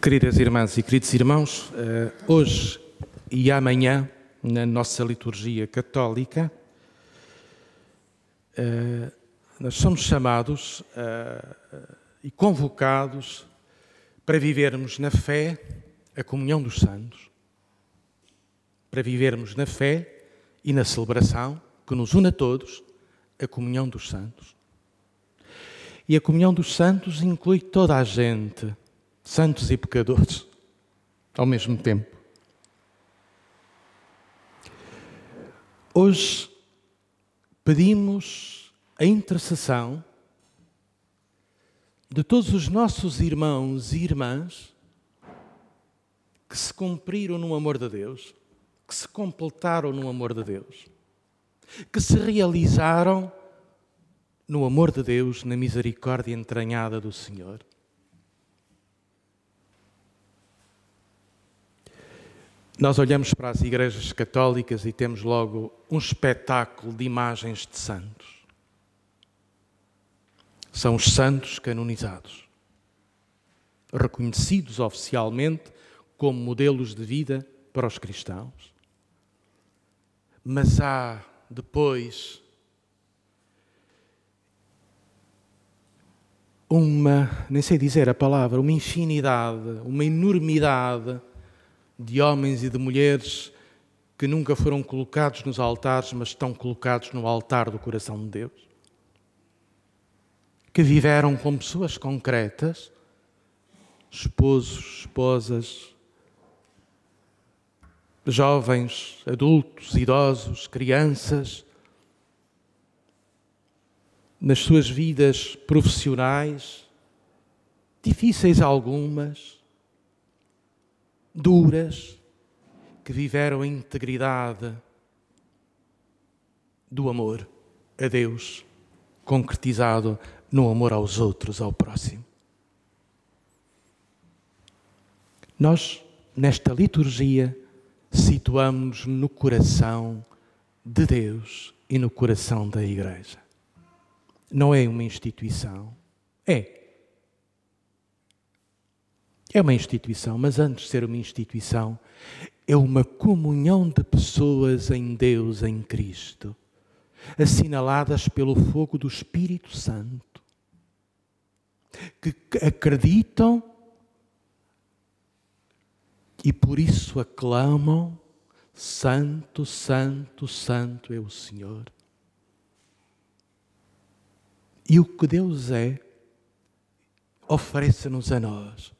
Queridas irmãs e queridos irmãos, eh, hoje e amanhã, na nossa liturgia católica, eh, nós somos chamados eh, e convocados para vivermos na fé a comunhão dos santos, para vivermos na fé e na celebração que nos une a todos, a comunhão dos santos. E a comunhão dos santos inclui toda a gente, santos e pecadores, ao mesmo tempo. Hoje pedimos a intercessão de todos os nossos irmãos e irmãs que se cumpriram no amor de Deus, que se completaram no amor de Deus, que se realizaram no amor de Deus, na misericórdia entranhada do Senhor. Nós olhamos para as igrejas católicas e temos logo um espetáculo de imagens de santos. São os santos canonizados, reconhecidos oficialmente como modelos de vida para os cristãos. Mas há depois uma, nem sei dizer a palavra, uma infinidade, uma enormidade de homens e de mulheres que nunca foram colocados nos altares, mas estão colocados no altar do coração de Deus. Que viveram como pessoas concretas, esposos, esposas, jovens, adultos, idosos, crianças, nas suas vidas profissionais, difíceis algumas, duras, que viveram a integridade do amor a Deus, concretizado no amor aos outros, ao próximo. Nós, nesta liturgia, situamos no coração de Deus e no coração da Igreja não é uma instituição. É. É uma instituição, mas antes de ser uma instituição, é uma comunhão de pessoas em Deus, em Cristo, assinaladas pelo fogo do Espírito Santo, que acreditam e por isso aclamam: Santo, Santo, Santo é o Senhor. E o que Deus é, oferece-nos a nós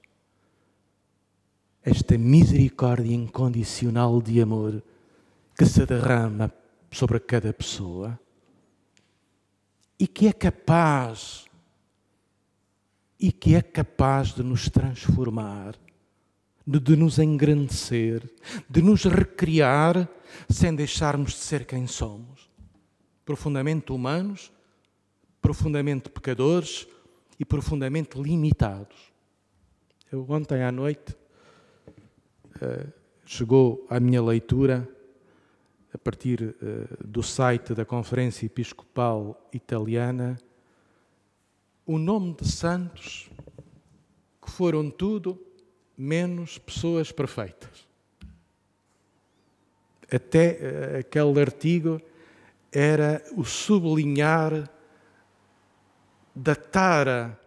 esta misericórdia incondicional de amor que se derrama sobre cada pessoa e que é capaz e que é capaz de nos transformar, de nos engrandecer, de nos recriar sem deixarmos de ser quem somos, profundamente humanos profundamente pecadores e profundamente limitados. Eu ontem à noite uh, chegou à minha leitura, a partir uh, do site da Conferência Episcopal Italiana, o nome de santos que foram tudo menos pessoas perfeitas. Até uh, aquele artigo era o sublinhar da tara,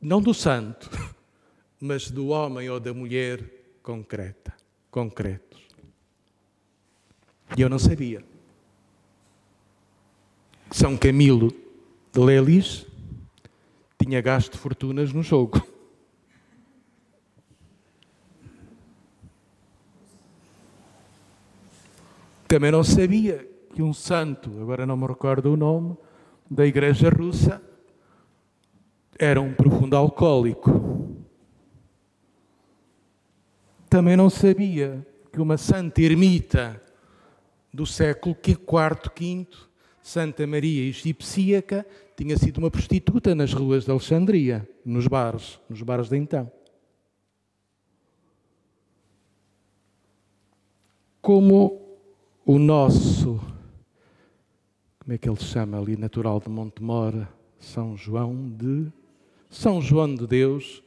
não do santo, mas do homem ou da mulher concreta, concretos. E eu não sabia. São Camilo de Lelis tinha gasto fortunas no jogo. Também não sabia que um santo, agora não me recordo o nome, da Igreja Russa era um profundo alcoólico. Também não sabia que uma santa ermita do século IV, V, Santa Maria Egipsíaca, tinha sido uma prostituta nas ruas de Alexandria, nos bares, nos bares de então. Como o nosso como é que ele se chama ali, natural de Montemor, São João de São João de Deus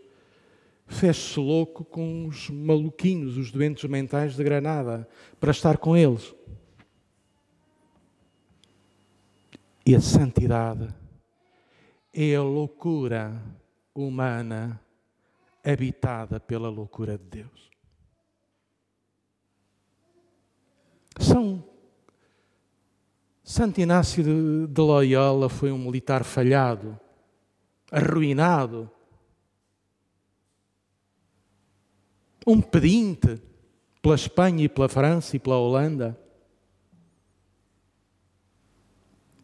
fez-se louco com os maluquinhos, os doentes mentais de Granada, para estar com eles. E a santidade é a loucura humana habitada pela loucura de Deus. São Santo Inácio de, de Loyola foi um militar falhado, arruinado, um pedinte pela Espanha e pela França e pela Holanda.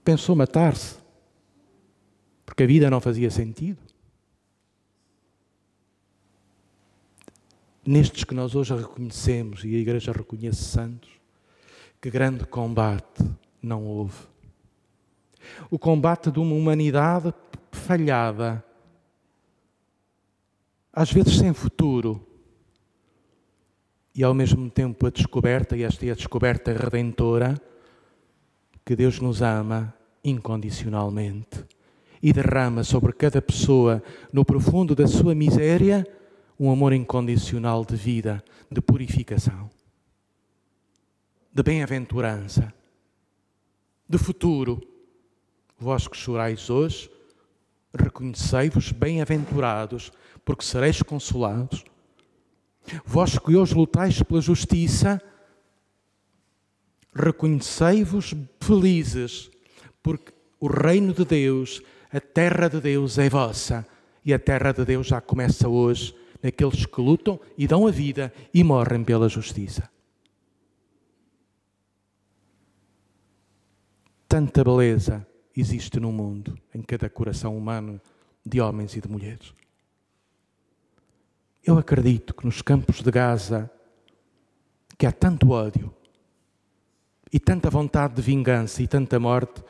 Pensou matar-se, porque a vida não fazia sentido. Nestes que nós hoje reconhecemos e a Igreja reconhece santos, que grande combate não houve. O combate de uma humanidade falhada, às vezes sem futuro, e ao mesmo tempo a descoberta, e esta é a descoberta redentora, que Deus nos ama incondicionalmente e derrama sobre cada pessoa, no profundo da sua miséria, um amor incondicional de vida, de purificação, de bem-aventurança, de futuro. Vós que chorais hoje, reconhecei-vos bem-aventurados, porque sereis consolados. Vós que hoje lutais pela justiça, reconhecei-vos felizes, porque o reino de Deus, a terra de Deus é vossa, e a terra de Deus já começa hoje naqueles que lutam e dão a vida e morrem pela justiça. Tanta beleza existe no mundo, em cada coração humano, de homens e de mulheres. Eu acredito que nos campos de Gaza, que há tanto ódio e tanta vontade de vingança e tanta morte,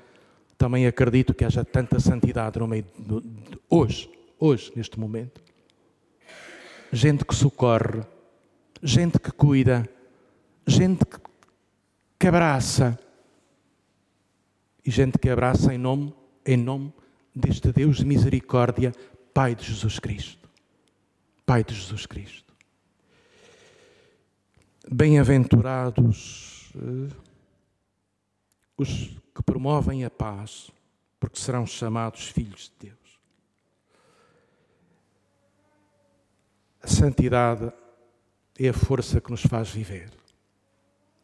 também acredito que haja tanta santidade no meio de, de, hoje, hoje, neste momento. Gente que socorre, gente que cuida, gente que, que abraça e gente que abraça em nome, em nome deste Deus de misericórdia, Pai de Jesus Cristo. Pai de Jesus Cristo. Bem-aventurados eh, os que promovem a paz, porque serão chamados filhos de Deus. A santidade é a força que nos faz viver,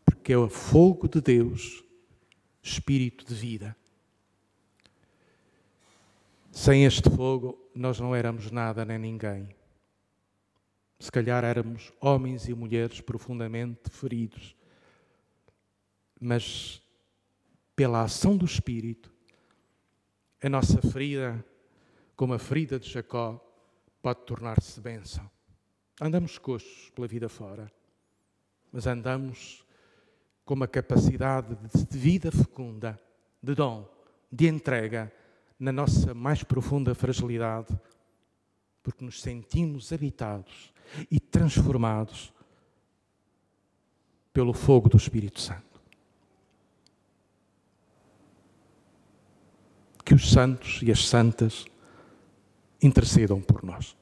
porque é o fogo de Deus, espírito de vida. Sem este fogo, nós não éramos nada nem ninguém. Se calhar éramos homens e mulheres profundamente feridos, mas pela ação do Espírito, a nossa ferida, como a ferida de Jacó, pode tornar-se bênção. Andamos coxos pela vida fora, mas andamos com uma capacidade de vida fecunda, de dom, de entrega na nossa mais profunda fragilidade, porque nos sentimos habitados e transformados pelo fogo do Espírito Santo. Que os santos e as santas intercedam por nós.